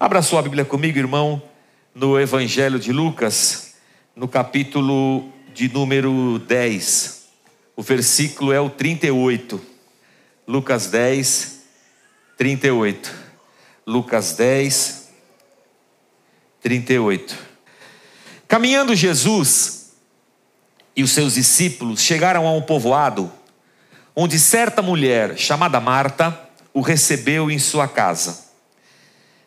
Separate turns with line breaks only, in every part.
Abra sua Bíblia comigo, irmão, no Evangelho de Lucas, no capítulo de número 10. O versículo é o 38. Lucas 10, 38. Lucas 10, 38. Caminhando Jesus e os seus discípulos chegaram a um povoado onde certa mulher chamada Marta o recebeu em sua casa.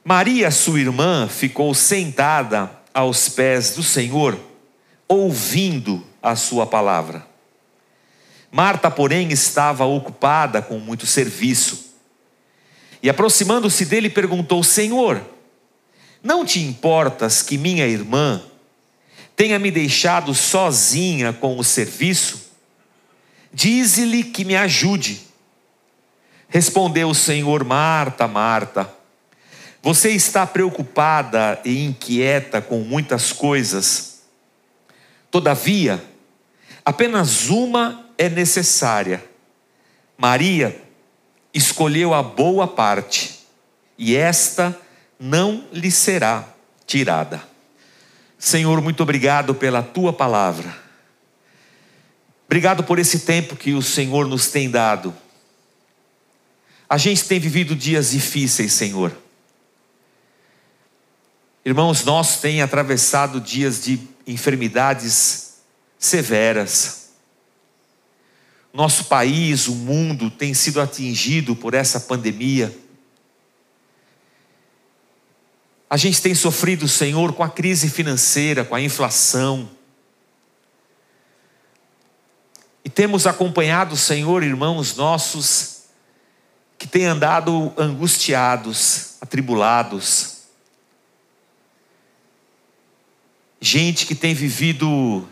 Maria, sua irmã, ficou sentada aos pés do Senhor, ouvindo a sua palavra. Marta, porém, estava ocupada com muito serviço. E aproximando-se dele, perguntou: Senhor, não te importas que minha irmã tenha me deixado sozinha com o serviço? Dize-lhe que me ajude. Respondeu o Senhor: Marta, Marta, você está preocupada e inquieta com muitas coisas. Todavia, apenas uma é necessária. Maria escolheu a boa parte, e esta não lhe será tirada. Senhor, muito obrigado pela tua palavra. Obrigado por esse tempo que o Senhor nos tem dado. A gente tem vivido dias difíceis, Senhor. Irmãos, nós tem atravessado dias de enfermidades severas. Nosso país, o mundo tem sido atingido por essa pandemia. A gente tem sofrido, Senhor, com a crise financeira, com a inflação. E temos acompanhado, Senhor, irmãos nossos que têm andado angustiados, atribulados. Gente que tem vivido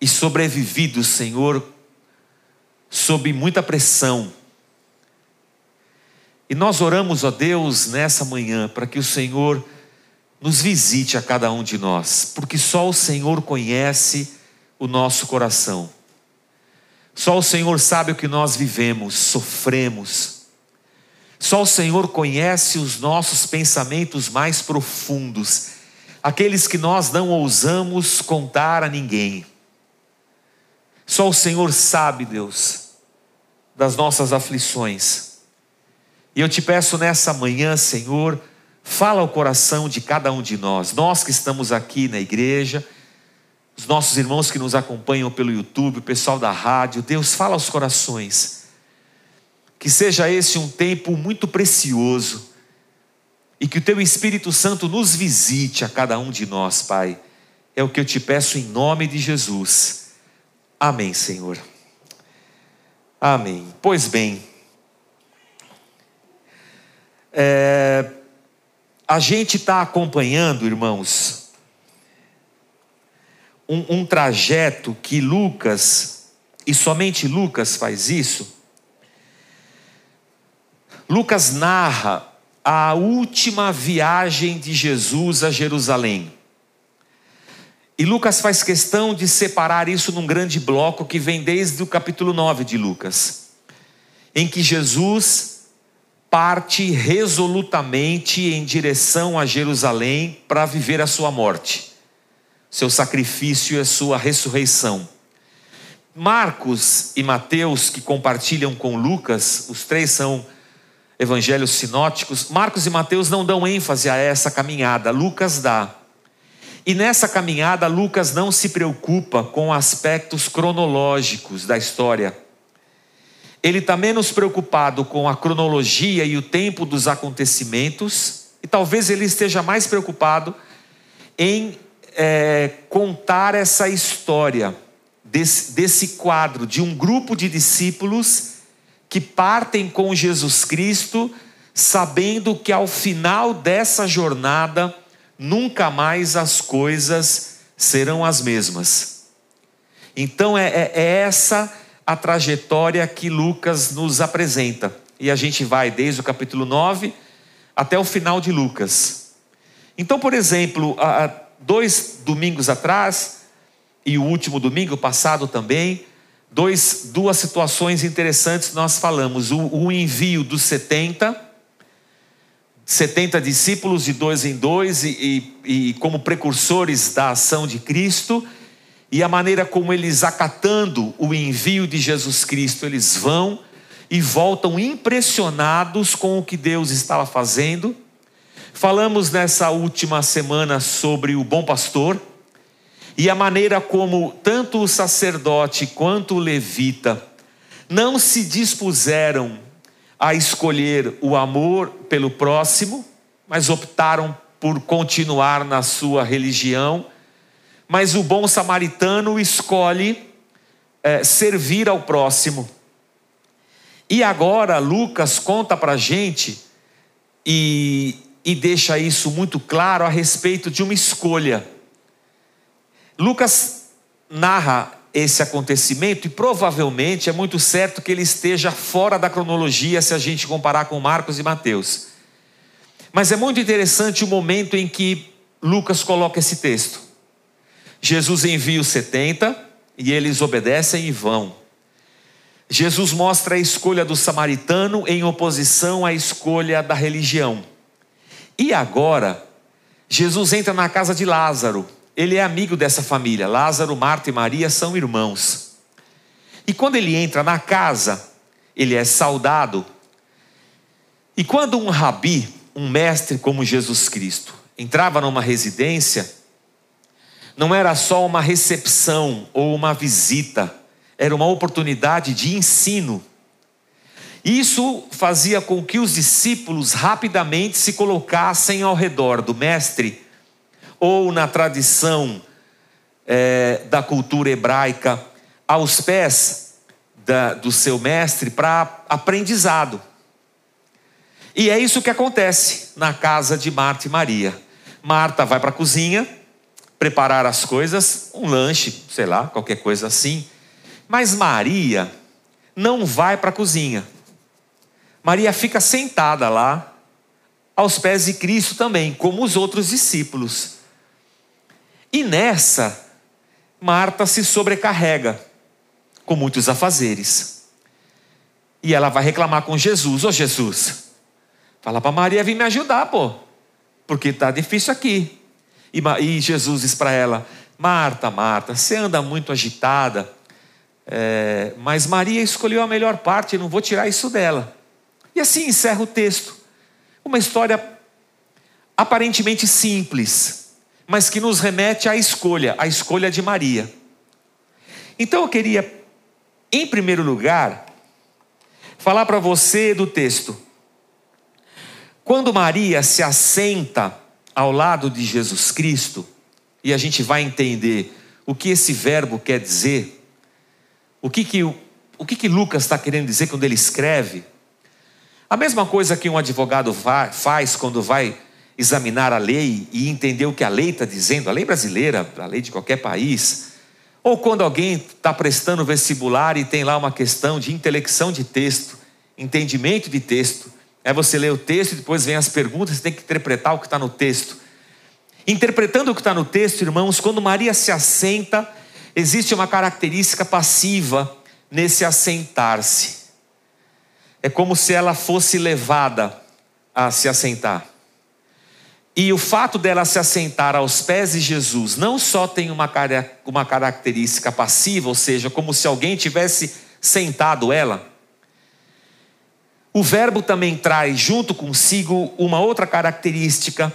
e sobrevivido, Senhor, sob muita pressão. E nós oramos, ó Deus, nessa manhã, para que o Senhor nos visite a cada um de nós, porque só o Senhor conhece o nosso coração. Só o Senhor sabe o que nós vivemos, sofremos. Só o Senhor conhece os nossos pensamentos mais profundos, aqueles que nós não ousamos contar a ninguém. Só o Senhor sabe, Deus, das nossas aflições. E eu te peço nessa manhã, Senhor, fala ao coração de cada um de nós, nós que estamos aqui na igreja, os nossos irmãos que nos acompanham pelo YouTube, o pessoal da rádio, Deus fala aos corações. Que seja esse um tempo muito precioso e que o teu Espírito Santo nos visite a cada um de nós, Pai. É o que eu te peço em nome de Jesus. Amém, Senhor. Amém. Pois bem, é, a gente está acompanhando, irmãos, um, um trajeto que Lucas, e somente Lucas faz isso. Lucas narra a última viagem de Jesus a Jerusalém. E Lucas faz questão de separar isso num grande bloco que vem desde o capítulo 9 de Lucas, em que Jesus parte resolutamente em direção a Jerusalém para viver a sua morte seu sacrifício e a sua ressurreição. Marcos e Mateus, que compartilham com Lucas, os três são evangelhos sinóticos, Marcos e Mateus não dão ênfase a essa caminhada, Lucas dá. E nessa caminhada, Lucas não se preocupa com aspectos cronológicos da história. Ele está menos preocupado com a cronologia e o tempo dos acontecimentos, e talvez ele esteja mais preocupado em é, contar essa história desse, desse quadro de um grupo de discípulos que partem com Jesus Cristo, sabendo que ao final dessa jornada, nunca mais as coisas serão as mesmas. Então é, é, é essa a trajetória que Lucas nos apresenta. E a gente vai desde o capítulo 9 até o final de Lucas. Então, por exemplo, a, dois domingos atrás, e o último domingo passado também, dois, duas situações interessantes nós falamos. O, o envio dos 70, 70 discípulos de dois em dois e, e, e como precursores da ação de Cristo, e a maneira como eles, acatando o envio de Jesus Cristo, eles vão e voltam impressionados com o que Deus estava fazendo. Falamos nessa última semana sobre o bom pastor e a maneira como tanto o sacerdote quanto o levita não se dispuseram a escolher o amor pelo próximo, mas optaram por continuar na sua religião. Mas o bom samaritano escolhe é, servir ao próximo. E agora Lucas conta para a gente e, e deixa isso muito claro a respeito de uma escolha. Lucas narra esse acontecimento e provavelmente é muito certo que ele esteja fora da cronologia se a gente comparar com Marcos e Mateus. Mas é muito interessante o momento em que Lucas coloca esse texto. Jesus envia os 70 e eles obedecem e vão. Jesus mostra a escolha do samaritano em oposição à escolha da religião. E agora, Jesus entra na casa de Lázaro. Ele é amigo dessa família. Lázaro, Marta e Maria são irmãos. E quando ele entra na casa, ele é saudado. E quando um rabi, um mestre como Jesus Cristo, entrava numa residência, não era só uma recepção ou uma visita era uma oportunidade de ensino. Isso fazia com que os discípulos rapidamente se colocassem ao redor do mestre, ou na tradição é, da cultura hebraica, aos pés da, do seu mestre para aprendizado. E é isso que acontece na casa de Marta e Maria. Marta vai para a cozinha preparar as coisas, um lanche, sei lá, qualquer coisa assim. Mas Maria não vai para a cozinha. Maria fica sentada lá, aos pés de Cristo também, como os outros discípulos. E nessa, Marta se sobrecarrega com muitos afazeres. E ela vai reclamar com Jesus: Ô oh, Jesus, fala para Maria vir me ajudar, pô, porque está difícil aqui. E, e Jesus diz para ela: Marta, Marta, você anda muito agitada é, mas Maria escolheu a melhor parte, não vou tirar isso dela. E assim encerra o texto. Uma história aparentemente simples, mas que nos remete à escolha, à escolha de Maria. Então eu queria, em primeiro lugar, falar para você do texto. Quando Maria se assenta ao lado de Jesus Cristo, e a gente vai entender o que esse verbo quer dizer, o que que, o que, que Lucas está querendo dizer quando ele escreve? A mesma coisa que um advogado faz quando vai examinar a lei e entender o que a lei está dizendo, a lei brasileira, a lei de qualquer país, ou quando alguém está prestando vestibular e tem lá uma questão de intelecção de texto, entendimento de texto, é você lê o texto e depois vem as perguntas, você tem que interpretar o que está no texto. Interpretando o que está no texto, irmãos, quando Maria se assenta Existe uma característica passiva nesse assentar-se. É como se ela fosse levada a se assentar. E o fato dela se assentar aos pés de Jesus não só tem uma, uma característica passiva, ou seja, como se alguém tivesse sentado ela. O verbo também traz junto consigo uma outra característica,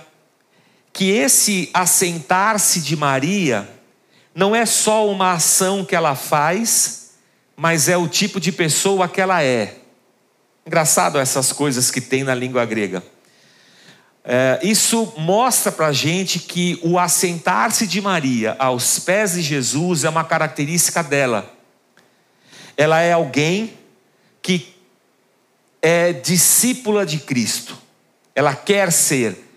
que esse assentar-se de Maria não é só uma ação que ela faz, mas é o tipo de pessoa que ela é. Engraçado essas coisas que tem na língua grega. É, isso mostra para a gente que o assentar-se de Maria aos pés de Jesus é uma característica dela. Ela é alguém que é discípula de Cristo. Ela quer ser.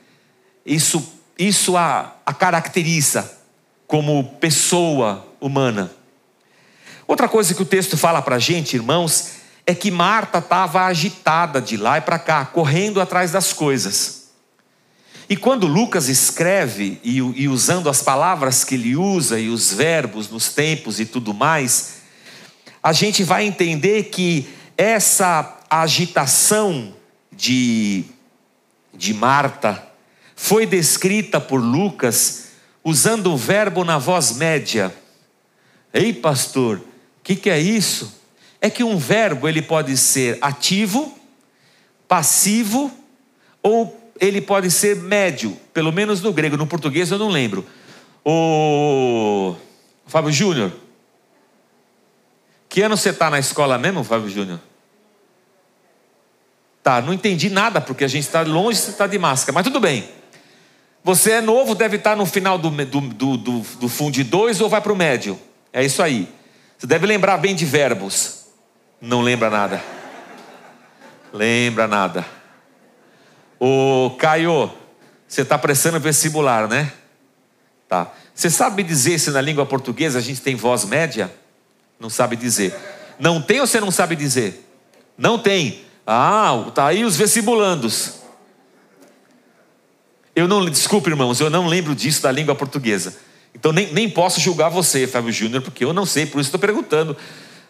Isso, isso a, a caracteriza como pessoa humana. Outra coisa que o texto fala para a gente, irmãos, é que Marta estava agitada de lá e para cá, correndo atrás das coisas. E quando Lucas escreve, e, e, usando as palavras que ele usa, e os verbos nos tempos e tudo mais, a gente vai entender que essa agitação de, de Marta foi descrita por Lucas usando o verbo na voz média. Ei, pastor, o que, que é isso? É que um verbo ele pode ser ativo, passivo ou ele pode ser médio, pelo menos no grego, no português eu não lembro. O Fábio Júnior, que ano você está na escola mesmo, Fábio Júnior? Tá, não entendi nada, porque a gente está longe, você está de máscara, mas tudo bem. Você é novo, deve estar tá no final do, do, do, do, do fundo 2 ou vai para o médio. É isso aí. Você deve lembrar bem de verbos. Não lembra nada. Lembra nada. Ô Caio, você está prestando vestibular, né? Tá. Você sabe dizer se na língua portuguesa a gente tem voz média? Não sabe dizer. Não tem ou você não sabe dizer? Não tem. Ah, tá aí os vestibulandos. Eu não, desculpe, irmãos, eu não lembro disso da língua portuguesa. Então nem, nem posso julgar você, Fábio Júnior, porque eu não sei, por isso estou perguntando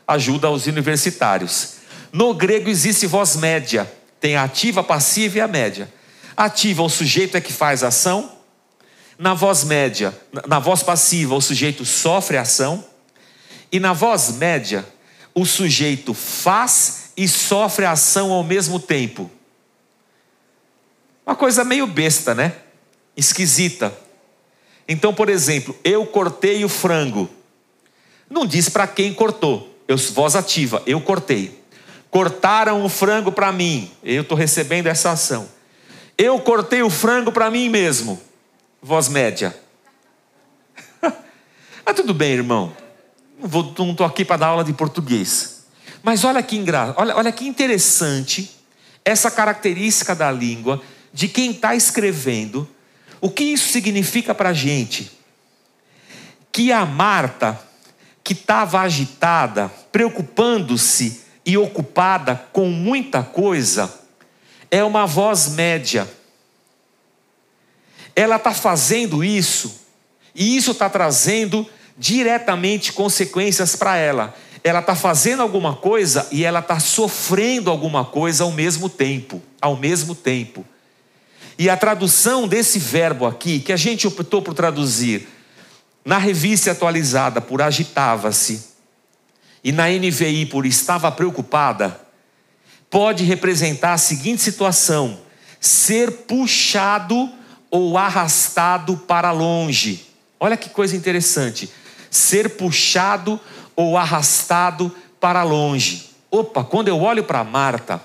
ajuda aos universitários. No grego existe voz média, tem a ativa, a passiva e a média. Ativa, o sujeito é que faz a ação. Na voz média, na voz passiva, o sujeito sofre a ação. E na voz média, o sujeito faz e sofre a ação ao mesmo tempo. Uma coisa meio besta, né? Esquisita. Então, por exemplo, eu cortei o frango. Não diz para quem cortou. Eu, voz ativa, eu cortei. Cortaram o frango para mim. Eu estou recebendo essa ação. Eu cortei o frango para mim mesmo. Voz média. Mas tudo bem, irmão. Não estou aqui para dar aula de português. Mas olha que engra... olha, olha que interessante essa característica da língua de quem está escrevendo. O que isso significa para a gente? Que a Marta que estava agitada, preocupando-se e ocupada com muita coisa, é uma voz média. Ela está fazendo isso, e isso está trazendo diretamente consequências para ela. Ela está fazendo alguma coisa e ela está sofrendo alguma coisa ao mesmo tempo. Ao mesmo tempo. E a tradução desse verbo aqui, que a gente optou por traduzir na revista atualizada por agitava-se e na NVI por estava preocupada, pode representar a seguinte situação: ser puxado ou arrastado para longe. Olha que coisa interessante. Ser puxado ou arrastado para longe. Opa, quando eu olho para Marta,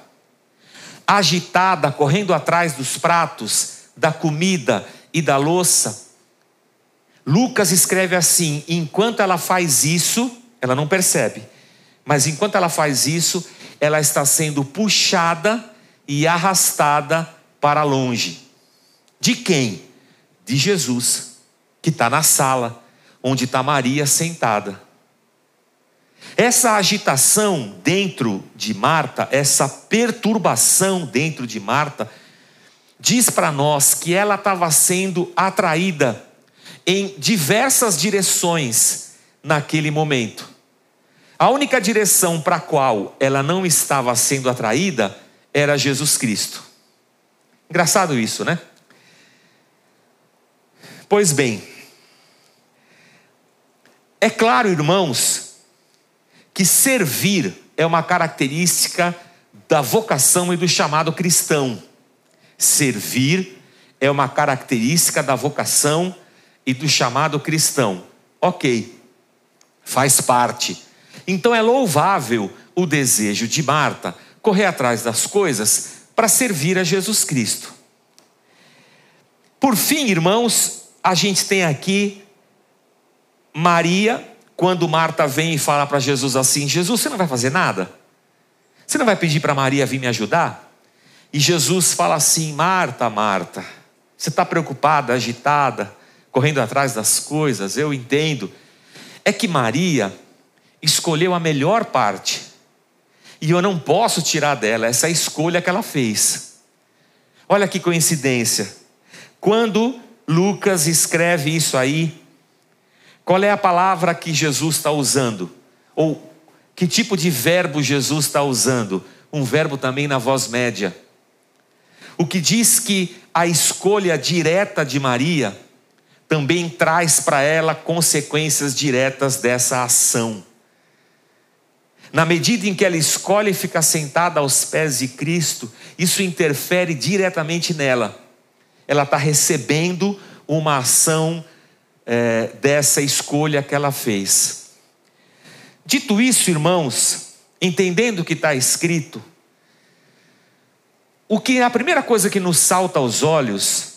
agitada, correndo atrás dos pratos, da comida e da louça, Lucas escreve assim: enquanto ela faz isso, ela não percebe, mas enquanto ela faz isso, ela está sendo puxada e arrastada para longe. De quem? De Jesus, que está na sala, onde está Maria sentada. Essa agitação dentro de Marta, essa perturbação dentro de Marta, diz para nós que ela estava sendo atraída em diversas direções naquele momento. A única direção para a qual ela não estava sendo atraída era Jesus Cristo. Engraçado isso, né? Pois bem, é claro, irmãos, que servir é uma característica da vocação e do chamado cristão. Servir é uma característica da vocação e do chamado cristão. Ok, faz parte. Então é louvável o desejo de Marta correr atrás das coisas para servir a Jesus Cristo. Por fim, irmãos, a gente tem aqui Maria, quando Marta vem e fala para Jesus assim: Jesus, você não vai fazer nada? Você não vai pedir para Maria vir me ajudar? E Jesus fala assim: Marta, Marta, você está preocupada, agitada, correndo atrás das coisas, eu entendo. É que Maria escolheu a melhor parte. E eu não posso tirar dela essa escolha que ela fez. Olha que coincidência. Quando Lucas escreve isso aí, qual é a palavra que Jesus está usando? Ou que tipo de verbo Jesus está usando? Um verbo também na voz média. o que diz que a escolha direta de Maria também traz para ela consequências diretas dessa ação. Na medida em que ela escolhe ficar sentada aos pés de Cristo, isso interfere diretamente nela. Ela está recebendo uma ação é, dessa escolha que ela fez. Dito isso, irmãos, entendendo o que está escrito, o que a primeira coisa que nos salta aos olhos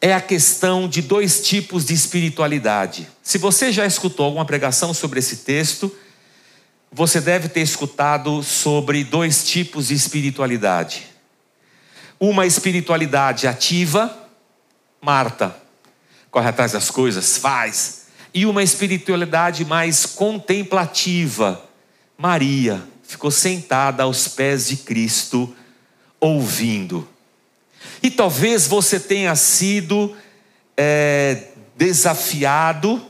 é a questão de dois tipos de espiritualidade. Se você já escutou alguma pregação sobre esse texto, você deve ter escutado sobre dois tipos de espiritualidade. Uma espiritualidade ativa, Marta, corre atrás das coisas, faz. E uma espiritualidade mais contemplativa, Maria, ficou sentada aos pés de Cristo, ouvindo. E talvez você tenha sido é, desafiado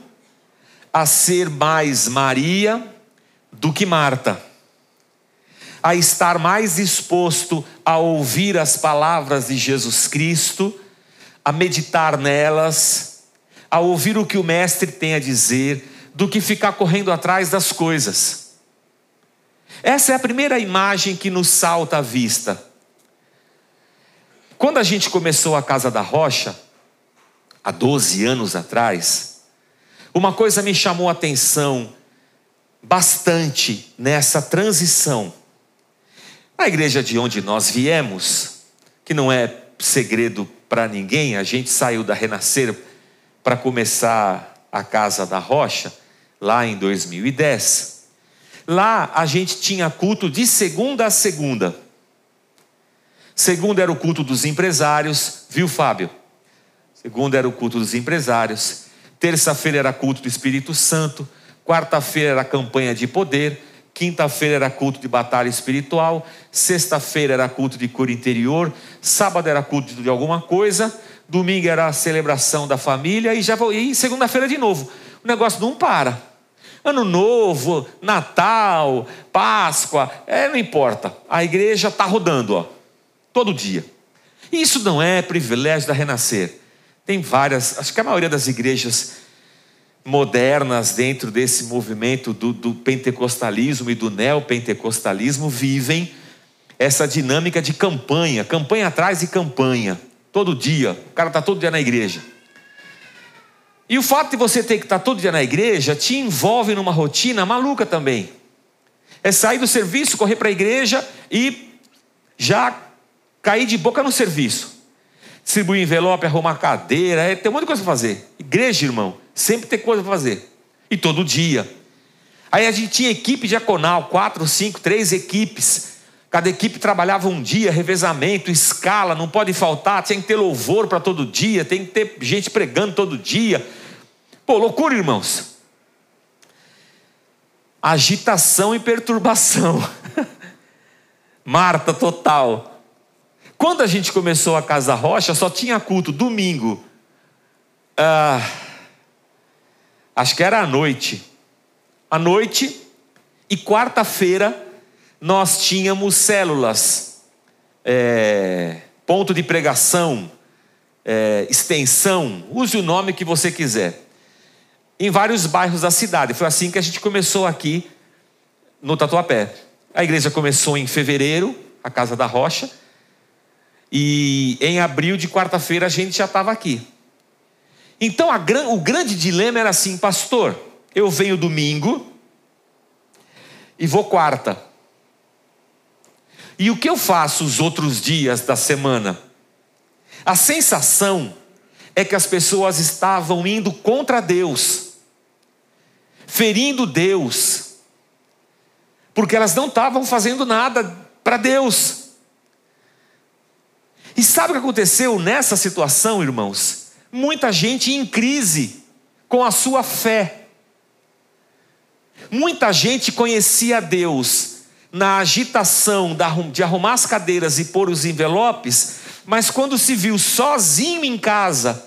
a ser mais Maria do que Marta, a estar mais disposto a ouvir as palavras de Jesus Cristo, a meditar nelas, a ouvir o que o Mestre tem a dizer, do que ficar correndo atrás das coisas. Essa é a primeira imagem que nos salta à vista. Quando a gente começou a Casa da Rocha, há 12 anos atrás, uma coisa me chamou a atenção bastante nessa transição. A igreja de onde nós viemos, que não é segredo para ninguém, a gente saiu da Renascer para começar a Casa da Rocha, lá em 2010. Lá a gente tinha culto de segunda a segunda. Segunda era o culto dos empresários, viu, Fábio? Segunda era o culto dos empresários. Terça-feira era culto do Espírito Santo. Quarta-feira era campanha de poder. Quinta-feira era culto de batalha espiritual. Sexta-feira era culto de cura interior. Sábado era culto de alguma coisa. Domingo era a celebração da família. E, já, e segunda-feira de novo. O negócio não para. Ano Novo, Natal, Páscoa, é, não importa. A igreja está rodando, ó, todo dia. Isso não é privilégio da Renascer. Tem várias, acho que a maioria das igrejas modernas dentro desse movimento do, do pentecostalismo e do neopentecostalismo vivem essa dinâmica de campanha, campanha atrás de campanha, todo dia, o cara está todo dia na igreja. E o fato de você ter que estar tá todo dia na igreja te envolve numa rotina maluca também. É sair do serviço, correr para a igreja e já cair de boca no serviço. Distribuir envelope, arrumar cadeira, é, tem um monte de coisa para fazer. Igreja, irmão, Sempre tem coisa para fazer. E todo dia. Aí a gente tinha equipe diaconal, quatro, cinco, três equipes. Cada equipe trabalhava um dia, revezamento, escala, não pode faltar, tinha que ter louvor para todo dia, tem que ter gente pregando todo dia. Pô, loucura, irmãos. Agitação e perturbação. Marta total. Quando a gente começou a Casa Rocha, só tinha culto domingo. Ah, acho que era à noite. À noite e quarta-feira nós tínhamos células, é, ponto de pregação, é, extensão, use o nome que você quiser, em vários bairros da cidade. Foi assim que a gente começou aqui no Tatuapé. A igreja começou em fevereiro, a Casa da Rocha, e em abril de quarta-feira a gente já estava aqui. Então a, o grande dilema era assim, pastor, eu venho domingo e vou quarta. E o que eu faço os outros dias da semana? A sensação é que as pessoas estavam indo contra Deus, ferindo Deus, porque elas não estavam fazendo nada para Deus. E sabe o que aconteceu nessa situação, irmãos? Muita gente em crise com a sua fé. Muita gente conhecia Deus na agitação de arrumar as cadeiras e pôr os envelopes, mas quando se viu sozinho em casa,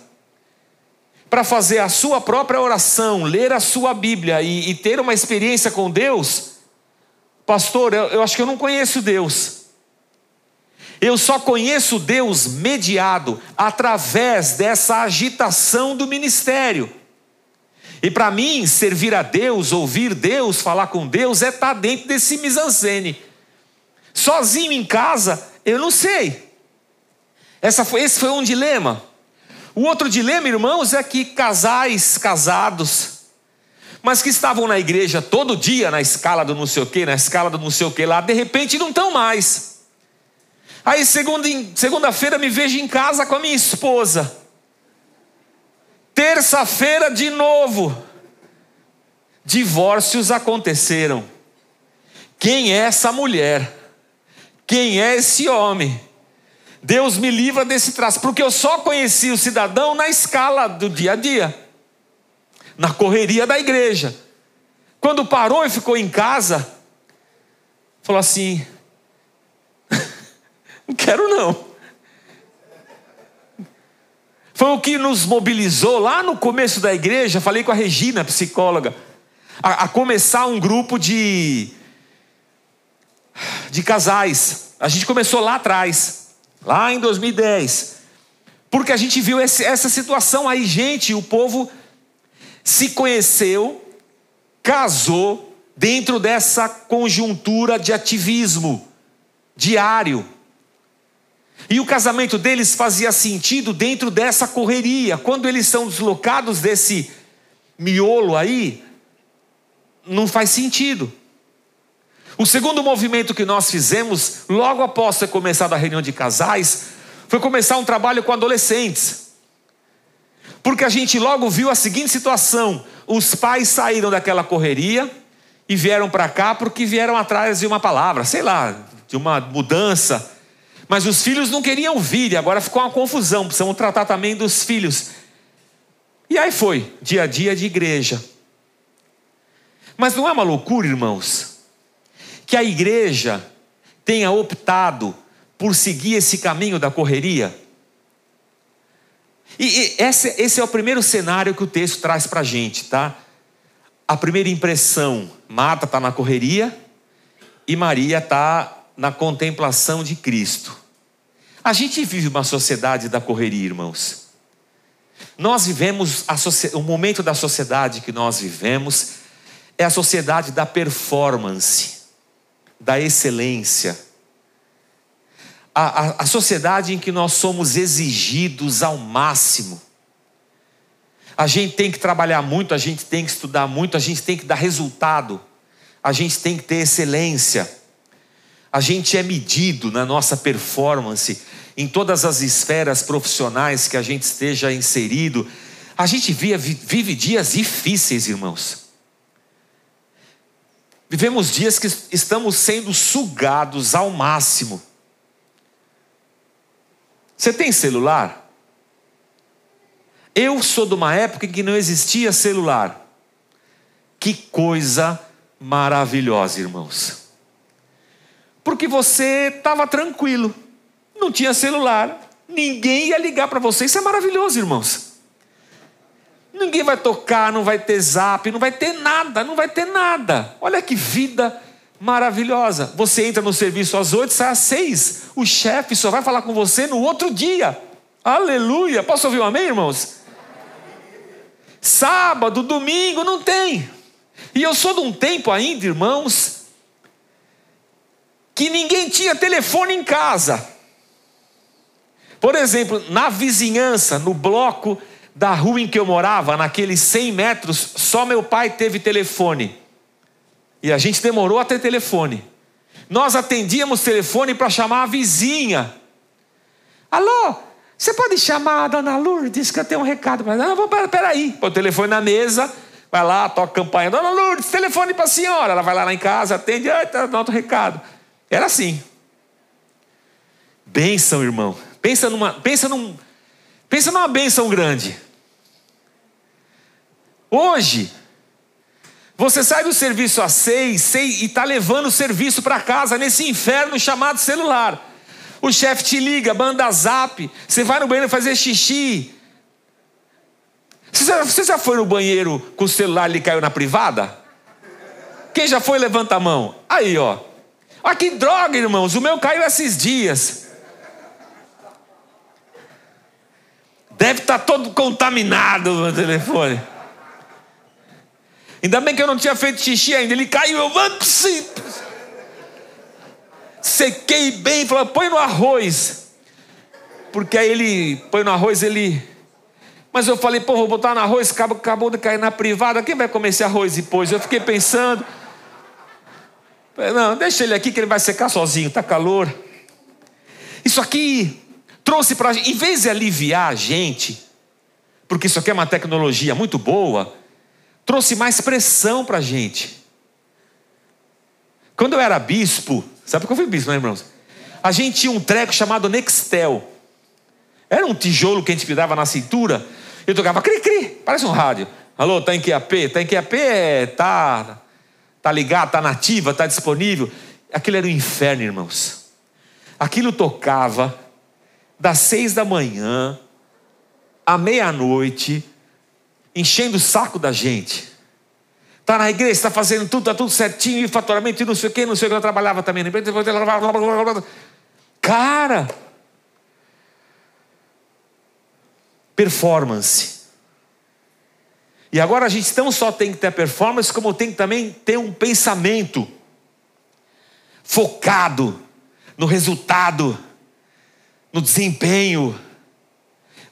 para fazer a sua própria oração, ler a sua Bíblia e, e ter uma experiência com Deus, pastor, eu, eu acho que eu não conheço Deus. Eu só conheço Deus mediado através dessa agitação do ministério. E para mim, servir a Deus, ouvir Deus, falar com Deus, é estar tá dentro desse misancene. Sozinho em casa, eu não sei. Essa foi, esse foi um dilema. O outro dilema, irmãos, é que casais casados, mas que estavam na igreja todo dia, na escala do não sei o que, na escala do não sei o que lá, de repente não estão mais. Aí segunda-feira segunda me vejo em casa com a minha esposa. Terça-feira de novo. Divórcios aconteceram. Quem é essa mulher? Quem é esse homem? Deus me livra desse traço, porque eu só conheci o cidadão na escala do dia a dia, na correria da igreja. Quando parou e ficou em casa, falou assim: não quero não. Foi o que nos mobilizou lá no começo da igreja. Falei com a Regina, psicóloga, a, a começar um grupo de, de casais. A gente começou lá atrás, lá em 2010, porque a gente viu esse, essa situação aí, gente. O povo se conheceu, casou dentro dessa conjuntura de ativismo diário. E o casamento deles fazia sentido dentro dessa correria. Quando eles são deslocados desse miolo aí, não faz sentido. O segundo movimento que nós fizemos, logo após ter começado a reunião de casais, foi começar um trabalho com adolescentes. Porque a gente logo viu a seguinte situação: os pais saíram daquela correria e vieram para cá porque vieram atrás de uma palavra, sei lá, de uma mudança mas os filhos não queriam vir, e agora ficou uma confusão, precisamos tratar também dos filhos. E aí foi, dia a dia de igreja. Mas não é uma loucura, irmãos, que a igreja tenha optado por seguir esse caminho da correria? E, e esse, esse é o primeiro cenário que o texto traz para a gente, tá? A primeira impressão: Marta está na correria e Maria está na contemplação de Cristo. A gente vive uma sociedade da correria, irmãos. Nós vivemos o momento da sociedade que nós vivemos é a sociedade da performance, da excelência. A, a, a sociedade em que nós somos exigidos ao máximo. A gente tem que trabalhar muito, a gente tem que estudar muito, a gente tem que dar resultado, a gente tem que ter excelência. A gente é medido na nossa performance em todas as esferas profissionais que a gente esteja inserido. A gente vive, vive dias difíceis, irmãos. Vivemos dias que estamos sendo sugados ao máximo. Você tem celular? Eu sou de uma época em que não existia celular. Que coisa maravilhosa, irmãos. Porque você estava tranquilo não tinha celular, ninguém ia ligar para você. Isso é maravilhoso, irmãos. Ninguém vai tocar, não vai ter zap, não vai ter nada, não vai ter nada. Olha que vida maravilhosa. Você entra no serviço às oito, sai às seis. O chefe só vai falar com você no outro dia. Aleluia. Posso ouvir um amém, irmãos? Sábado, domingo, não tem. E eu sou de um tempo ainda, irmãos, que ninguém tinha telefone em casa. Por exemplo, na vizinhança, no bloco da rua em que eu morava, naqueles 100 metros, só meu pai teve telefone. E a gente demorou a ter telefone. Nós atendíamos telefone para chamar a vizinha. Alô, você pode chamar a dona Lourdes que eu tenho um recado para Não, peraí. Põe o telefone na mesa, vai lá, toca campanha. Dona Lourdes, telefone para a senhora. Ela vai lá, em casa, atende, anota o recado. Era assim. Bênção, irmão. Pensa numa, pensa num, pensa numa bênção grande. Hoje, você sai do serviço às seis, seis e está levando o serviço para casa nesse inferno chamado celular. O chefe te liga, manda zap, você vai no banheiro fazer xixi. Você já, você já foi no banheiro com o celular e caiu na privada? Quem já foi, levanta a mão. Aí, ó. Olha que droga, irmãos. O meu caiu esses dias. Deve estar tá todo contaminado o meu telefone. Ainda bem que eu não tinha feito xixi ainda. Ele caiu, eu sequei bem, falou: põe no arroz. Porque aí ele põe no arroz, ele. Mas eu falei, pô, vou botar no arroz, acabou, acabou de cair na privada, quem vai comer esse arroz depois? Eu fiquei pensando. Não, deixa ele aqui que ele vai secar sozinho, está calor. Isso aqui trouxe para a gente, em vez de aliviar a gente, porque isso aqui é uma tecnologia muito boa, trouxe mais pressão para a gente. Quando eu era bispo, sabe que eu fui bispo, né, irmãos? A gente tinha um treco chamado Nextel. Era um tijolo que a gente pidava na cintura. Eu tocava cri-cri, parece um rádio. Alô, tá em QAP? Tá em QAP? É, tá, tá ligado, tá nativa, tá disponível. Aquilo era um inferno, irmãos. Aquilo tocava das seis da manhã à meia-noite, enchendo o saco da gente. Está na igreja, está fazendo tudo, está tudo certinho, e faturamento, e não sei o que, não sei o que. Eu trabalhava também. Cara, performance. E agora a gente não só tem que ter performance, como tem que também ter um pensamento focado no resultado, no desempenho.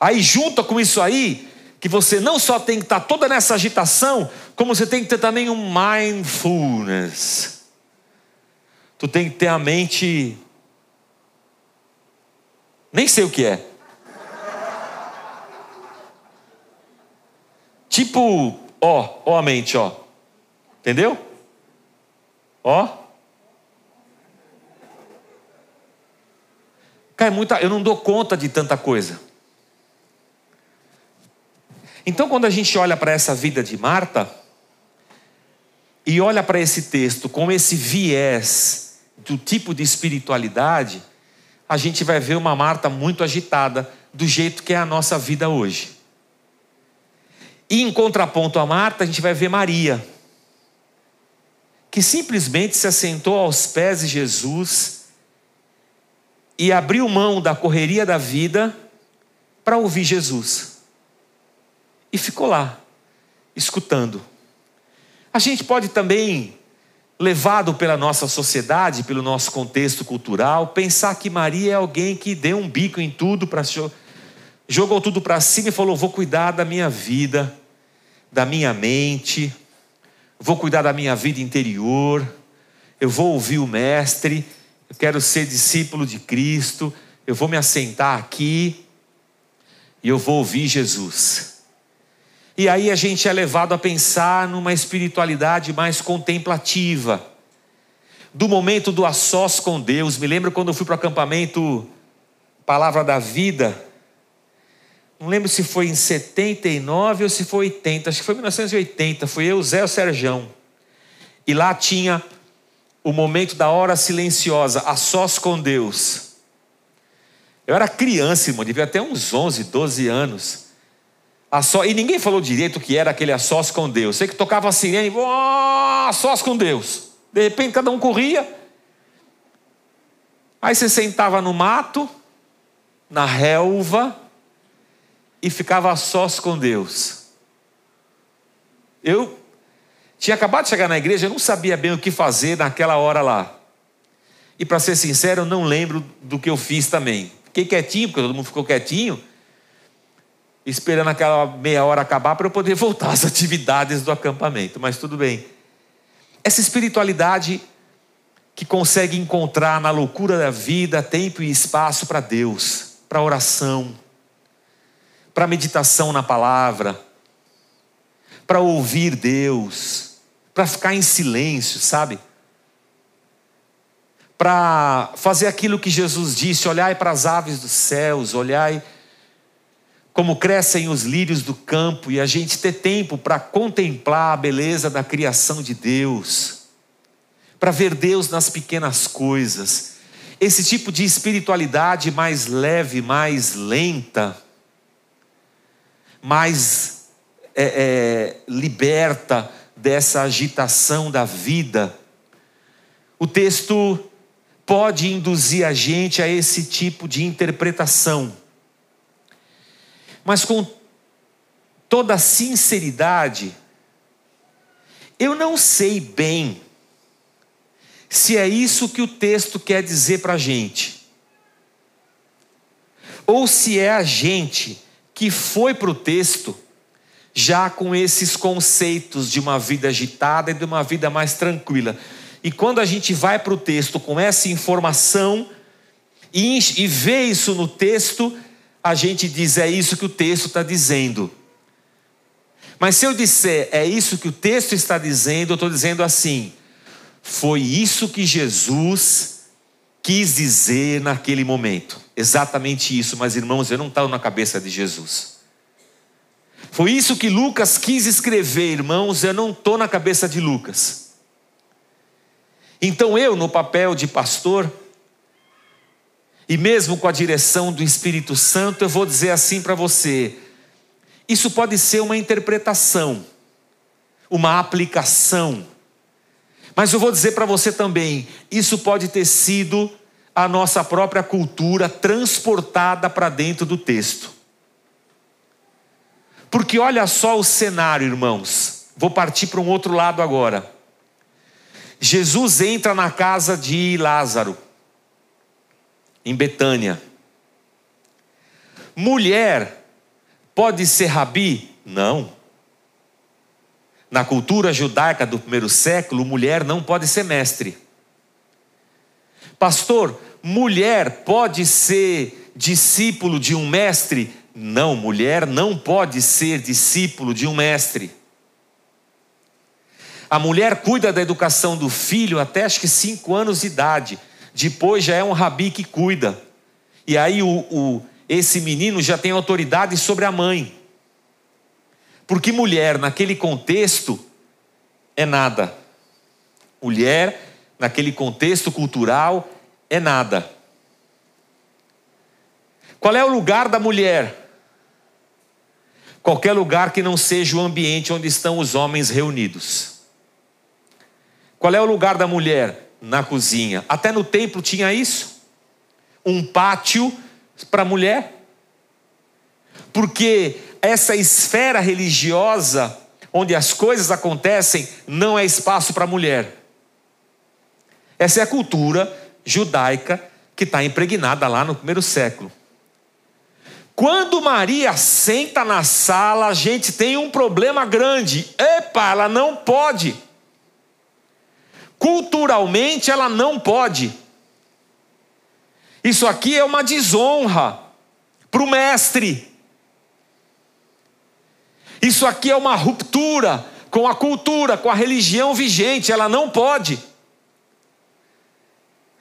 Aí junta com isso aí, que você não só tem que estar toda nessa agitação, como você tem que ter também um mindfulness. Tu tem que ter a mente. Nem sei o que é. Tipo, ó, ó a mente, ó. Entendeu? Ó. Cara, é muita, eu não dou conta de tanta coisa. Então, quando a gente olha para essa vida de Marta, e olha para esse texto com esse viés do tipo de espiritualidade, a gente vai ver uma Marta muito agitada, do jeito que é a nossa vida hoje. E em contraponto a Marta, a gente vai ver Maria, que simplesmente se assentou aos pés de Jesus e abriu mão da correria da vida para ouvir Jesus e ficou lá, escutando. A gente pode também, levado pela nossa sociedade, pelo nosso contexto cultural, pensar que Maria é alguém que deu um bico em tudo, jogou tudo para cima e falou: Vou cuidar da minha vida, da minha mente, vou cuidar da minha vida interior, eu vou ouvir o Mestre, eu quero ser discípulo de Cristo, eu vou me assentar aqui e eu vou ouvir Jesus. E aí a gente é levado a pensar numa espiritualidade mais contemplativa. Do momento do a sós com Deus. Me lembro quando eu fui para o acampamento Palavra da Vida. Não lembro se foi em 79 ou se foi 80. Acho que foi 1980. Foi eu, Zé o Serjão. E lá tinha o momento da hora silenciosa, a sós com Deus. Eu era criança, irmão, devia até uns 11, 12 anos. A só, e ninguém falou direito o que era aquele a sós com Deus. Sei que tocava a sirene, oh, a sós com Deus. De repente cada um corria. Aí você sentava no mato, na relva, e ficava a sós com Deus. Eu tinha acabado de chegar na igreja, eu não sabia bem o que fazer naquela hora lá. E para ser sincero, eu não lembro do que eu fiz também. Fiquei quietinho, porque todo mundo ficou quietinho esperando aquela meia hora acabar para eu poder voltar às atividades do acampamento, mas tudo bem. Essa espiritualidade que consegue encontrar na loucura da vida tempo e espaço para Deus, para oração, para meditação na palavra, para ouvir Deus, para ficar em silêncio, sabe? Para fazer aquilo que Jesus disse: olhai para as aves dos céus, olhai como crescem os lírios do campo e a gente ter tempo para contemplar a beleza da criação de Deus, para ver Deus nas pequenas coisas. Esse tipo de espiritualidade mais leve, mais lenta, mais é, é, liberta dessa agitação da vida. O texto pode induzir a gente a esse tipo de interpretação mas com toda sinceridade, eu não sei bem se é isso que o texto quer dizer para a gente, ou se é a gente que foi para o texto já com esses conceitos de uma vida agitada e de uma vida mais tranquila. E quando a gente vai para o texto com essa informação e, e vê isso no texto, a gente diz: é isso que o texto está dizendo. Mas se eu disser é isso que o texto está dizendo, eu estou dizendo assim: foi isso que Jesus quis dizer naquele momento. Exatamente isso, mas irmãos, eu não estava na cabeça de Jesus. Foi isso que Lucas quis escrever, irmãos, eu não estou na cabeça de Lucas. Então eu, no papel de pastor, e mesmo com a direção do Espírito Santo, eu vou dizer assim para você: isso pode ser uma interpretação, uma aplicação, mas eu vou dizer para você também: isso pode ter sido a nossa própria cultura transportada para dentro do texto. Porque olha só o cenário, irmãos. Vou partir para um outro lado agora. Jesus entra na casa de Lázaro em Betânia. Mulher pode ser rabi? Não. Na cultura judaica do primeiro século, mulher não pode ser mestre. Pastor, mulher pode ser discípulo de um mestre? Não, mulher não pode ser discípulo de um mestre. A mulher cuida da educação do filho até acho que cinco anos de idade. Depois já é um rabi que cuida. E aí o, o, esse menino já tem autoridade sobre a mãe. Porque mulher, naquele contexto, é nada. Mulher, naquele contexto cultural, é nada. Qual é o lugar da mulher? Qualquer lugar que não seja o ambiente onde estão os homens reunidos. Qual é o lugar da mulher? na cozinha. Até no templo tinha isso. Um pátio para mulher. Porque essa esfera religiosa, onde as coisas acontecem, não é espaço para mulher. Essa é a cultura judaica que está impregnada lá no primeiro século. Quando Maria senta na sala, a gente tem um problema grande. Epa, ela não pode. Culturalmente ela não pode. Isso aqui é uma desonra para o mestre. Isso aqui é uma ruptura com a cultura, com a religião vigente, ela não pode.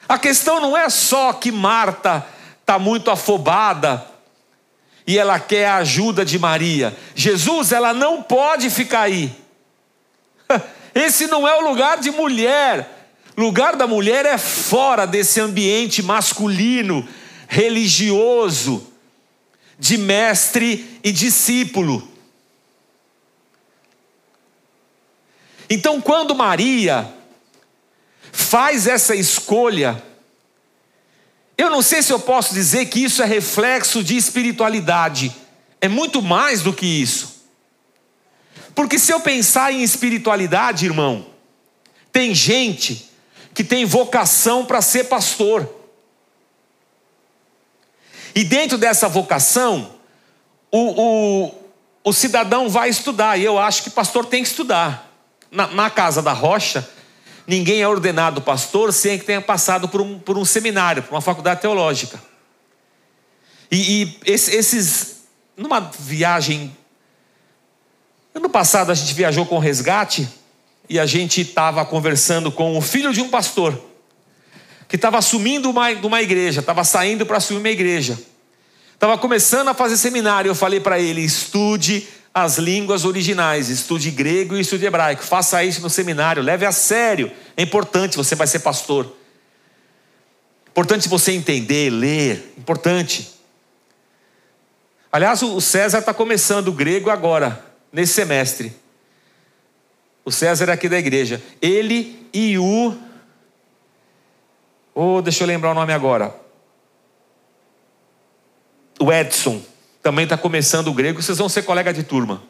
A questão não é só que Marta está muito afobada e ela quer a ajuda de Maria. Jesus, ela não pode ficar aí. Esse não é o lugar de mulher. Lugar da mulher é fora desse ambiente masculino, religioso, de mestre e discípulo. Então, quando Maria faz essa escolha, eu não sei se eu posso dizer que isso é reflexo de espiritualidade, é muito mais do que isso. Porque se eu pensar em espiritualidade, irmão, tem gente que tem vocação para ser pastor. E dentro dessa vocação, o, o, o, cidadão vai estudar, e eu acho que pastor tem que estudar. Na, na casa da rocha, ninguém é ordenado pastor sem que tenha passado por um, por um seminário, por uma faculdade teológica. E, e esses, numa viagem Ano passado a gente viajou com resgate e a gente estava conversando com o filho de um pastor que estava assumindo uma, uma igreja, estava saindo para assumir uma igreja. Estava começando a fazer seminário. Eu falei para ele: estude as línguas originais, estude grego e estude hebraico. Faça isso no seminário, leve a sério. É importante, você vai ser pastor. Importante você entender, ler. Importante. Aliás, o César está começando o grego agora nesse semestre. O César é aqui da igreja. Ele e o. Oh, deixa eu lembrar o nome agora. O Edson. Também está começando o grego, vocês vão ser colega de turma.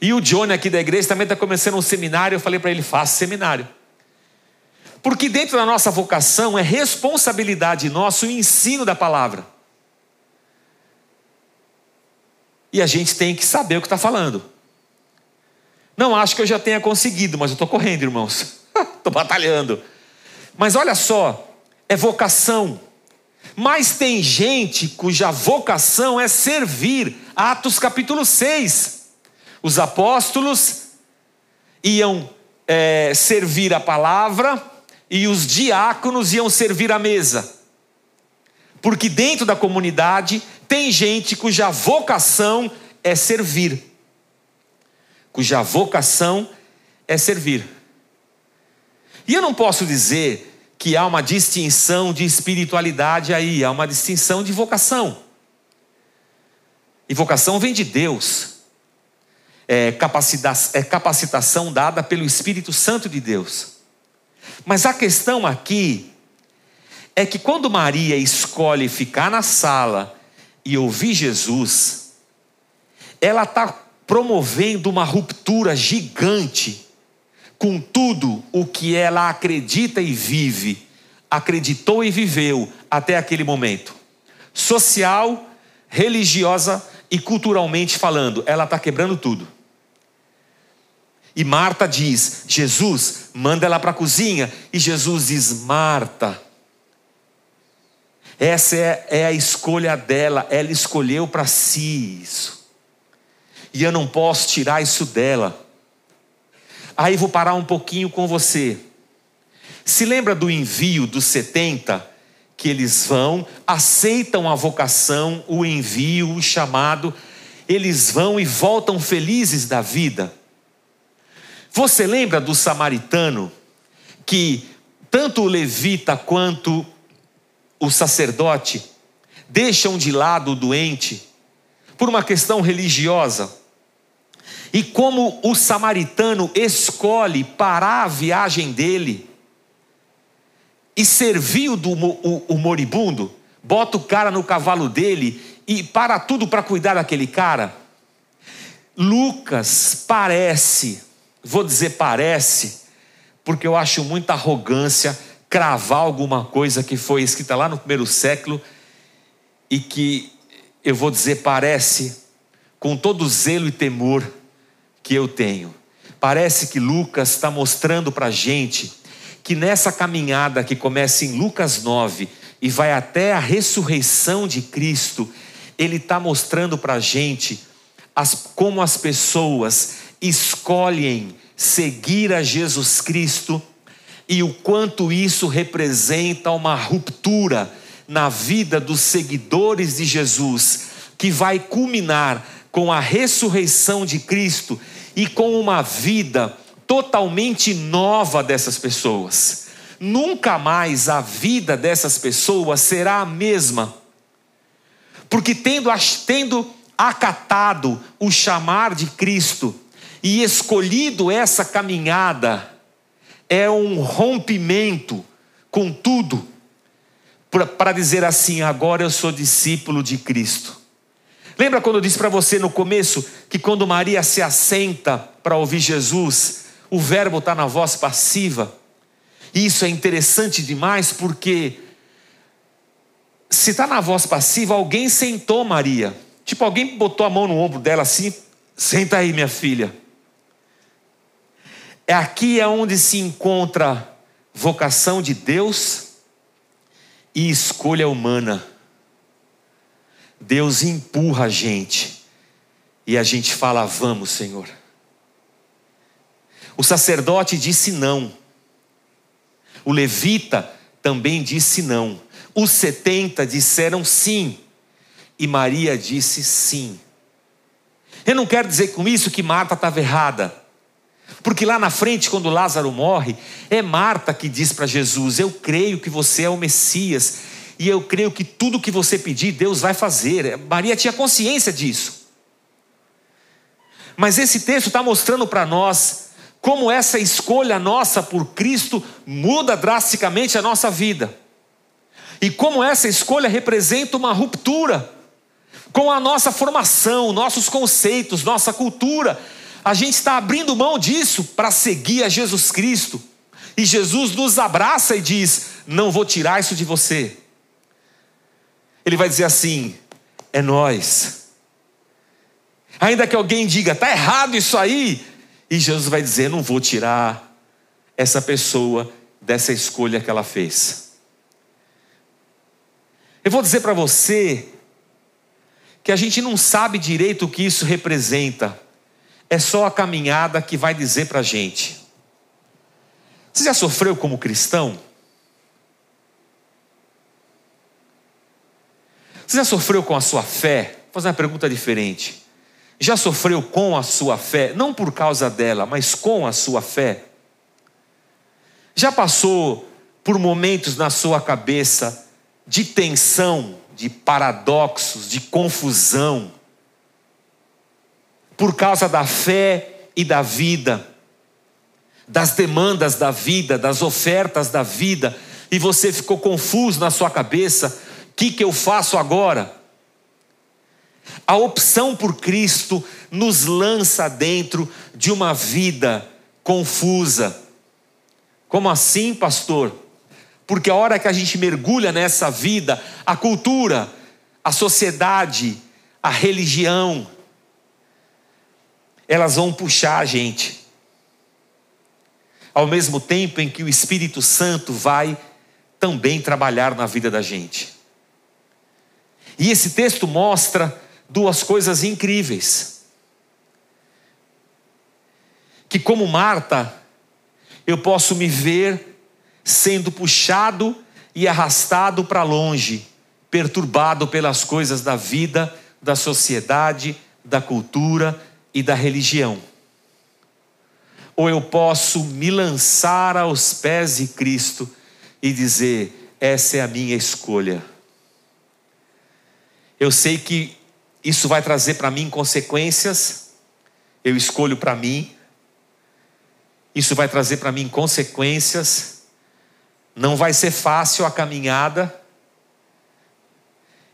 E o Johnny aqui da igreja também está começando um seminário. Eu falei para ele: faça seminário. Porque dentro da nossa vocação é responsabilidade nossa o ensino da palavra. E a gente tem que saber o que está falando. Não acho que eu já tenha conseguido, mas eu estou correndo, irmãos. Estou batalhando. Mas olha só, é vocação. Mas tem gente cuja vocação é servir. Atos capítulo 6. Os apóstolos iam é, servir a palavra e os diáconos iam servir a mesa. Porque dentro da comunidade tem gente cuja vocação é servir. Cuja vocação é servir. E eu não posso dizer que há uma distinção de espiritualidade aí, há uma distinção de vocação. E vocação vem de Deus. É, é capacitação dada pelo Espírito Santo de Deus. Mas a questão aqui é que quando Maria escolhe ficar na sala e ouvir Jesus, ela está promovendo uma ruptura gigante com tudo o que ela acredita e vive, acreditou e viveu até aquele momento. Social, religiosa e culturalmente falando, ela está quebrando tudo. E Marta diz: Jesus, manda ela para a cozinha. E Jesus diz: Marta, essa é, é a escolha dela, ela escolheu para si isso. E eu não posso tirar isso dela. Aí vou parar um pouquinho com você. Se lembra do envio dos 70? Que eles vão, aceitam a vocação, o envio, o chamado, eles vão e voltam felizes da vida. Você lembra do samaritano que tanto o levita quanto o sacerdote deixam de lado o doente por uma questão religiosa? E como o samaritano escolhe parar a viagem dele e servir o, do, o, o moribundo, bota o cara no cavalo dele e para tudo para cuidar daquele cara. Lucas parece Vou dizer parece, porque eu acho muita arrogância cravar alguma coisa que foi escrita lá no primeiro século e que eu vou dizer parece com todo zelo e temor que eu tenho. Parece que Lucas está mostrando para a gente que nessa caminhada que começa em Lucas 9 e vai até a ressurreição de Cristo, ele está mostrando para a gente as, como as pessoas escolhem seguir a Jesus Cristo e o quanto isso representa uma ruptura na vida dos seguidores de Jesus, que vai culminar com a ressurreição de Cristo e com uma vida totalmente nova dessas pessoas. Nunca mais a vida dessas pessoas será a mesma, porque tendo, tendo acatado o chamar de Cristo, e escolhido essa caminhada, é um rompimento com tudo, para dizer assim: agora eu sou discípulo de Cristo. Lembra quando eu disse para você no começo que quando Maria se assenta para ouvir Jesus, o verbo está na voz passiva? E isso é interessante demais porque se está na voz passiva, alguém sentou Maria. Tipo, alguém botou a mão no ombro dela assim, senta aí, minha filha. É aqui é onde se encontra vocação de Deus e escolha humana. Deus empurra a gente e a gente fala: Vamos, Senhor. O sacerdote disse não. O levita também disse não. Os setenta disseram sim. E Maria disse sim. Eu não quero dizer com isso que Marta estava errada. Porque lá na frente, quando Lázaro morre, é Marta que diz para Jesus: Eu creio que você é o Messias, e eu creio que tudo que você pedir, Deus vai fazer. Maria tinha consciência disso. Mas esse texto está mostrando para nós como essa escolha nossa por Cristo muda drasticamente a nossa vida. E como essa escolha representa uma ruptura com a nossa formação, nossos conceitos, nossa cultura. A gente está abrindo mão disso para seguir a Jesus Cristo. E Jesus nos abraça e diz: Não vou tirar isso de você. Ele vai dizer assim: É nós. Ainda que alguém diga, está errado isso aí. E Jesus vai dizer: Não vou tirar essa pessoa dessa escolha que ela fez. Eu vou dizer para você que a gente não sabe direito o que isso representa. É só a caminhada que vai dizer para a gente. Você já sofreu como cristão? Você já sofreu com a sua fé? Vou fazer uma pergunta diferente. Já sofreu com a sua fé? Não por causa dela, mas com a sua fé? Já passou por momentos na sua cabeça de tensão, de paradoxos, de confusão, por causa da fé e da vida, das demandas da vida, das ofertas da vida, e você ficou confuso na sua cabeça: que, que eu faço agora? A opção por Cristo nos lança dentro de uma vida confusa. Como assim, pastor? Porque a hora que a gente mergulha nessa vida, a cultura, a sociedade, a religião, elas vão puxar a gente. Ao mesmo tempo em que o Espírito Santo vai também trabalhar na vida da gente. E esse texto mostra duas coisas incríveis. Que, como Marta, eu posso me ver sendo puxado e arrastado para longe, perturbado pelas coisas da vida, da sociedade, da cultura e da religião. Ou eu posso me lançar aos pés de Cristo e dizer: essa é a minha escolha. Eu sei que isso vai trazer para mim consequências, eu escolho para mim, isso vai trazer para mim consequências não vai ser fácil a caminhada.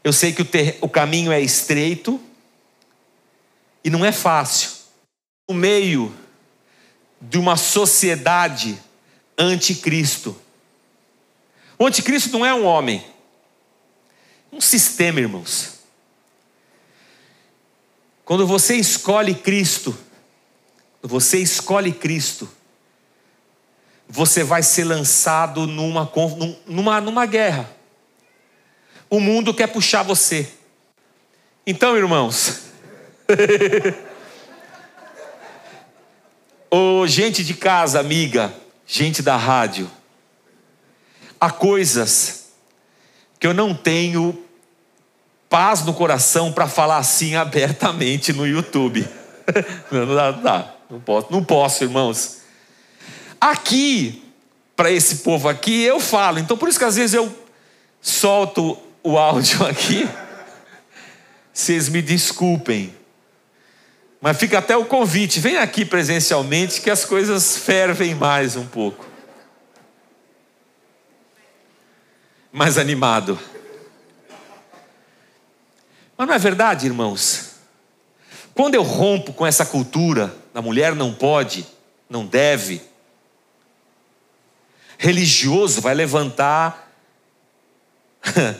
Eu sei que o, ter, o caminho é estreito e não é fácil. No meio de uma sociedade anticristo. O anticristo não é um homem, um sistema, irmãos. Quando você escolhe Cristo, você escolhe Cristo, você vai ser lançado numa, numa, numa guerra. O mundo quer puxar você. Então, irmãos, oh, gente de casa, amiga, gente da rádio, há coisas que eu não tenho paz no coração para falar assim abertamente no YouTube. não, dá, não, não posso, não posso, irmãos. Aqui, para esse povo aqui, eu falo. Então, por isso que às vezes eu solto o áudio aqui. Vocês me desculpem. Mas fica até o convite. Vem aqui presencialmente que as coisas fervem mais um pouco. Mais animado. Mas não é verdade, irmãos? Quando eu rompo com essa cultura da mulher não pode, não deve, religioso vai levantar.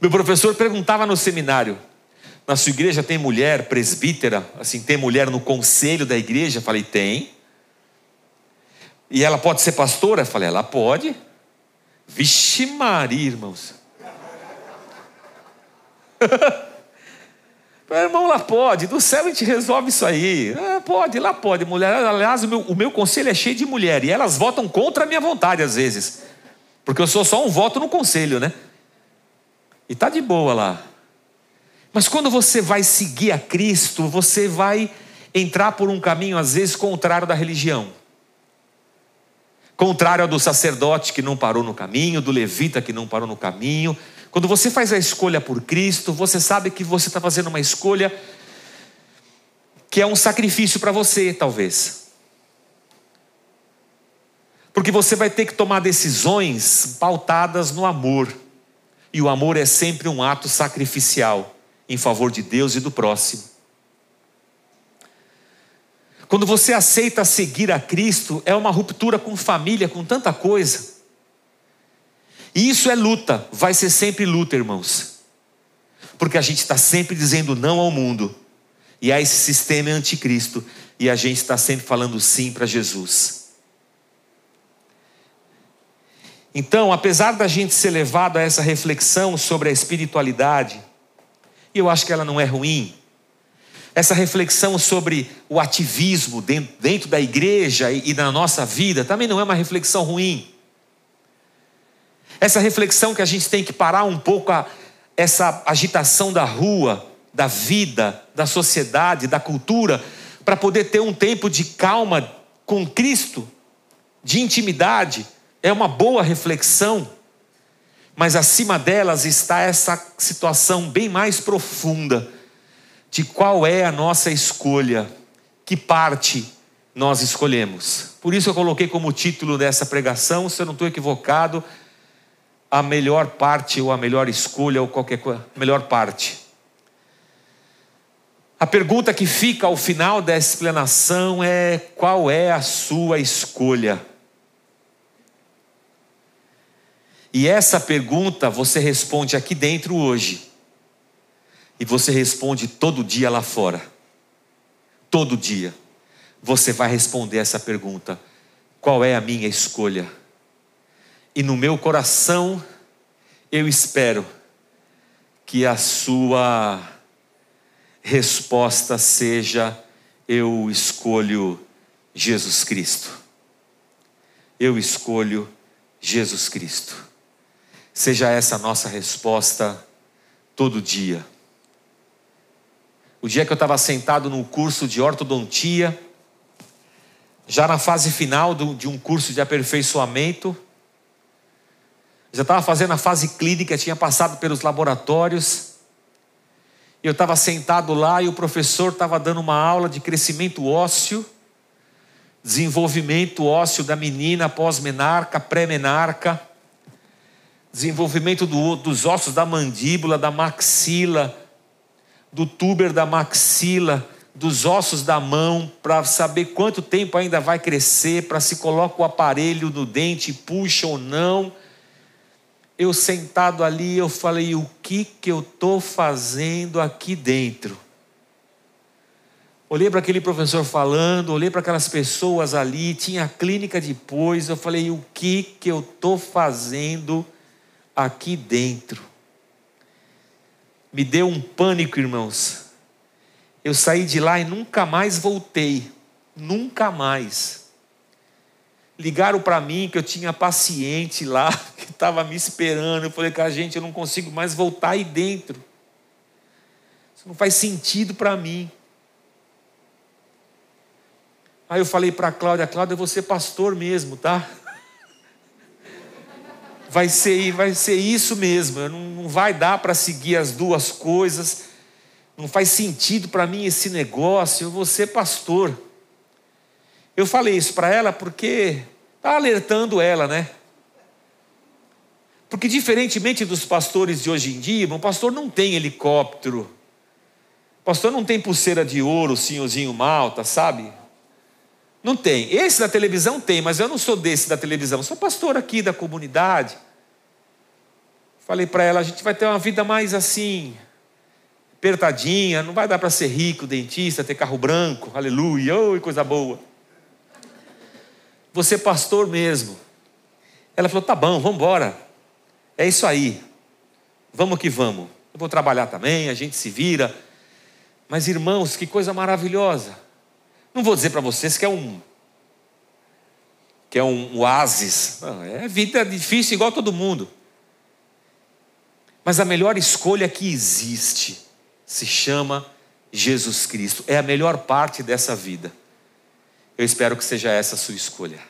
Meu professor perguntava no seminário: na sua igreja tem mulher presbítera? Assim, tem mulher no conselho da igreja? Falei: tem. E ela pode ser pastora? Falei: ela pode. Vixe, Maria, irmãos. Meu irmão, lá pode, do céu a gente resolve isso aí. Ah, pode, lá pode. Mulher, aliás, o meu, o meu conselho é cheio de mulher e elas votam contra a minha vontade às vezes. Porque eu sou só um voto no conselho, né? E tá de boa lá. Mas quando você vai seguir a Cristo, você vai entrar por um caminho às vezes contrário da religião. Contrário ao do sacerdote que não parou no caminho, do levita que não parou no caminho, quando você faz a escolha por Cristo, você sabe que você está fazendo uma escolha que é um sacrifício para você, talvez. Porque você vai ter que tomar decisões pautadas no amor. E o amor é sempre um ato sacrificial em favor de Deus e do próximo. Quando você aceita seguir a Cristo, é uma ruptura com família, com tanta coisa. E isso é luta, vai ser sempre luta, irmãos. Porque a gente está sempre dizendo não ao mundo e a esse sistema anticristo, e a gente está sempre falando sim para Jesus. Então, apesar da gente ser levado a essa reflexão sobre a espiritualidade, e eu acho que ela não é ruim, essa reflexão sobre o ativismo dentro, da igreja e na nossa vida também não é uma reflexão ruim. Essa reflexão que a gente tem que parar um pouco a, essa agitação da rua, da vida, da sociedade, da cultura, para poder ter um tempo de calma com Cristo, de intimidade, é uma boa reflexão, mas acima delas está essa situação bem mais profunda de qual é a nossa escolha, que parte nós escolhemos. Por isso eu coloquei como título dessa pregação, se eu não estou equivocado, a melhor parte ou a melhor escolha ou qualquer coisa, melhor parte. A pergunta que fica ao final dessa explanação é: qual é a sua escolha? E essa pergunta você responde aqui dentro hoje. E você responde todo dia lá fora. Todo dia. Você vai responder essa pergunta: qual é a minha escolha? E no meu coração, eu espero que a sua resposta seja: eu escolho Jesus Cristo. Eu escolho Jesus Cristo. Seja essa a nossa resposta todo dia. O dia que eu estava sentado no curso de ortodontia, já na fase final do, de um curso de aperfeiçoamento, já estava fazendo a fase clínica, tinha passado pelos laboratórios. Eu estava sentado lá e o professor estava dando uma aula de crescimento ósseo, desenvolvimento ósseo da menina pós-menarca, pré-menarca desenvolvimento do, dos ossos da mandíbula, da maxila, do tuber da maxila, dos ossos da mão, para saber quanto tempo ainda vai crescer, para se coloca o aparelho no dente, puxa ou não. Eu sentado ali, eu falei: o que que eu estou fazendo aqui dentro? Olhei para aquele professor falando, olhei para aquelas pessoas ali, tinha a clínica depois. Eu falei: o que que eu estou fazendo aqui dentro. Me deu um pânico, irmãos. Eu saí de lá e nunca mais voltei. Nunca mais. Ligaram para mim que eu tinha paciente lá, que estava me esperando. Eu falei, cara, gente, eu não consigo mais voltar aí dentro. Isso não faz sentido para mim. Aí eu falei para a Cláudia, Cláudia, você pastor mesmo, tá? vai ser, vai ser isso mesmo. Não, não vai dar para seguir as duas coisas. Não faz sentido para mim esse negócio. Eu vou ser pastor. Eu falei isso para ela porque está alertando ela, né? Porque, diferentemente dos pastores de hoje em dia, o pastor não tem helicóptero, o pastor não tem pulseira de ouro, senhorzinho malta, sabe? Não tem. Esse da televisão tem, mas eu não sou desse da televisão. sou pastor aqui da comunidade. Falei para ela: a gente vai ter uma vida mais assim, apertadinha. Não vai dar para ser rico, dentista, ter carro branco. Aleluia. Oi, coisa boa. Você é pastor mesmo. Ela falou: tá bom, vamos embora. É isso aí. Vamos que vamos. Eu vou trabalhar também, a gente se vira. Mas irmãos, que coisa maravilhosa. Não vou dizer para vocês que é um que é um oásis. Não, é vida difícil igual todo mundo. Mas a melhor escolha que existe se chama Jesus Cristo. É a melhor parte dessa vida. Eu espero que seja essa a sua escolha.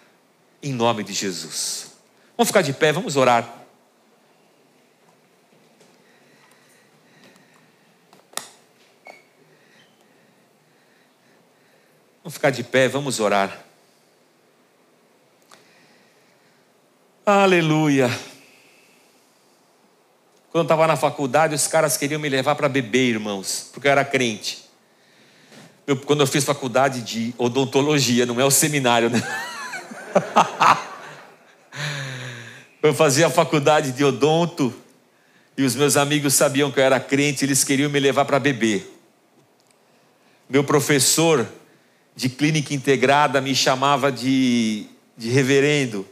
Em nome de Jesus. Vamos ficar de pé, vamos orar. Vamos ficar de pé, vamos orar. Aleluia. Quando eu estava na faculdade, os caras queriam me levar para beber, irmãos, porque eu era crente. Eu, quando eu fiz faculdade de odontologia, não é o seminário, né? eu fazia faculdade de odonto e os meus amigos sabiam que eu era crente, eles queriam me levar para beber. Meu professor de clínica integrada me chamava de, de reverendo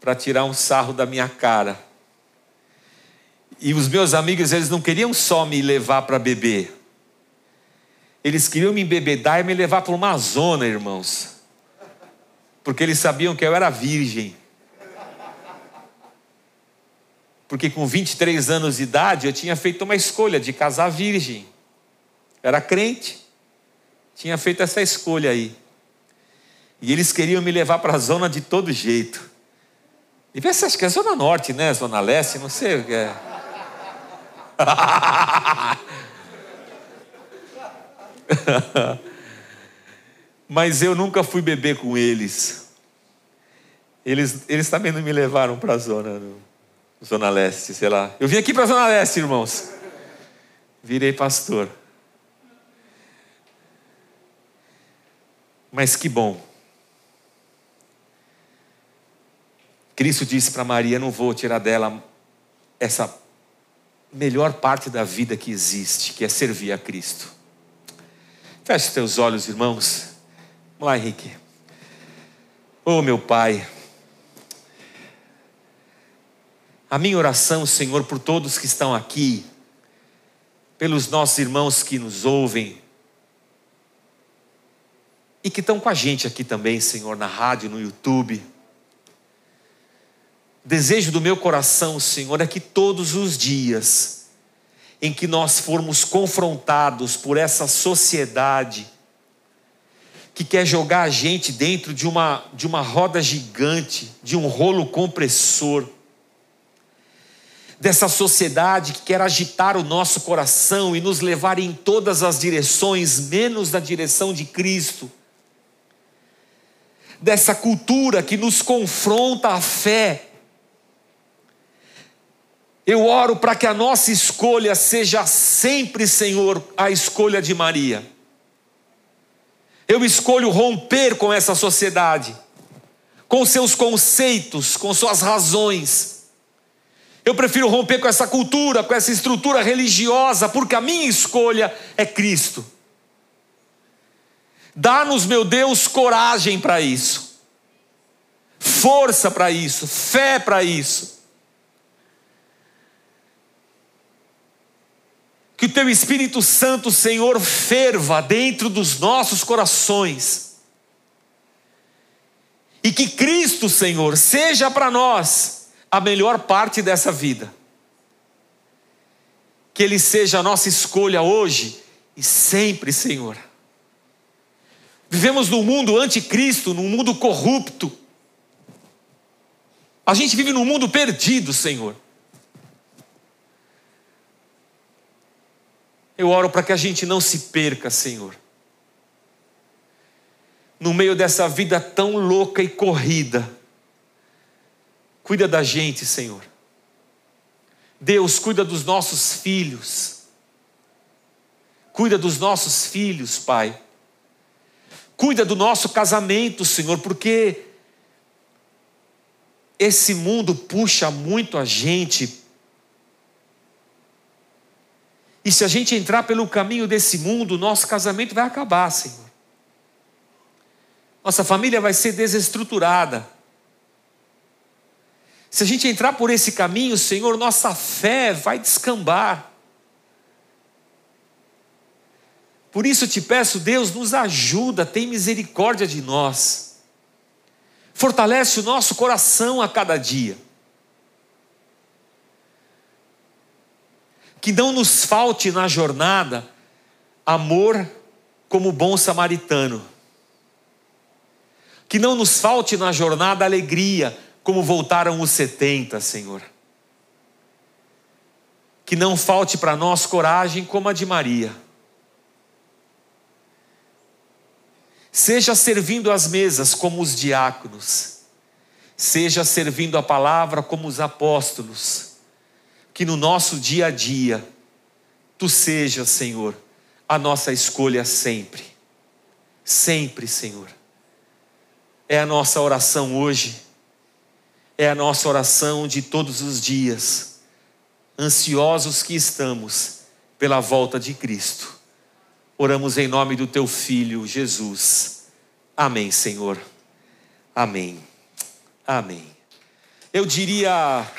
para tirar um sarro da minha cara. E os meus amigos, eles não queriam só me levar para beber. Eles queriam me embebedar e me levar para uma zona, irmãos. Porque eles sabiam que eu era virgem. Porque com 23 anos de idade eu tinha feito uma escolha de casar virgem. Era crente. Tinha feito essa escolha aí. E eles queriam me levar para a zona de todo jeito. E se acha que é Zona Norte, né? Zona Leste, não sei o que é. Mas eu nunca fui beber com eles. Eles, eles também não me levaram para a zona, zona leste, sei lá. Eu vim aqui para a zona leste, irmãos. Virei pastor. Mas que bom. Cristo disse para Maria: Não vou tirar dela essa melhor parte da vida que existe, que é servir a Cristo. Feche teus olhos, irmãos. Vamos lá, Henrique. Oh, meu Pai. A minha oração, Senhor, por todos que estão aqui, pelos nossos irmãos que nos ouvem e que estão com a gente aqui também, Senhor, na rádio, no YouTube. Desejo do meu coração, Senhor, é que todos os dias em que nós formos confrontados por essa sociedade que quer jogar a gente dentro de uma, de uma roda gigante, de um rolo compressor, dessa sociedade que quer agitar o nosso coração e nos levar em todas as direções, menos na direção de Cristo, dessa cultura que nos confronta a fé eu oro para que a nossa escolha seja sempre, Senhor, a escolha de Maria. Eu escolho romper com essa sociedade, com seus conceitos, com suas razões. Eu prefiro romper com essa cultura, com essa estrutura religiosa, porque a minha escolha é Cristo. Dá-nos, meu Deus, coragem para isso, força para isso, fé para isso Que o teu Espírito Santo, Senhor, ferva dentro dos nossos corações. E que Cristo, Senhor, seja para nós a melhor parte dessa vida. Que Ele seja a nossa escolha hoje e sempre, Senhor. Vivemos num mundo anticristo, num mundo corrupto. A gente vive num mundo perdido, Senhor. Eu oro para que a gente não se perca, Senhor. No meio dessa vida tão louca e corrida, cuida da gente, Senhor. Deus, cuida dos nossos filhos. Cuida dos nossos filhos, Pai. Cuida do nosso casamento, Senhor, porque esse mundo puxa muito a gente e se a gente entrar pelo caminho desse mundo, nosso casamento vai acabar, Senhor. Nossa família vai ser desestruturada. Se a gente entrar por esse caminho, Senhor, nossa fé vai descambar. Por isso te peço, Deus, nos ajuda, tem misericórdia de nós. Fortalece o nosso coração a cada dia. Que não nos falte na jornada amor como bom samaritano. Que não nos falte na jornada alegria, como voltaram os 70, Senhor. Que não falte para nós coragem como a de Maria. Seja servindo as mesas como os diáconos, seja servindo a palavra como os apóstolos que no nosso dia a dia, Tu sejas, Senhor, a nossa escolha sempre. Sempre, Senhor. É a nossa oração hoje, é a nossa oração de todos os dias, ansiosos que estamos pela volta de Cristo. Oramos em nome do Teu Filho, Jesus. Amém, Senhor. Amém. Amém. Eu diria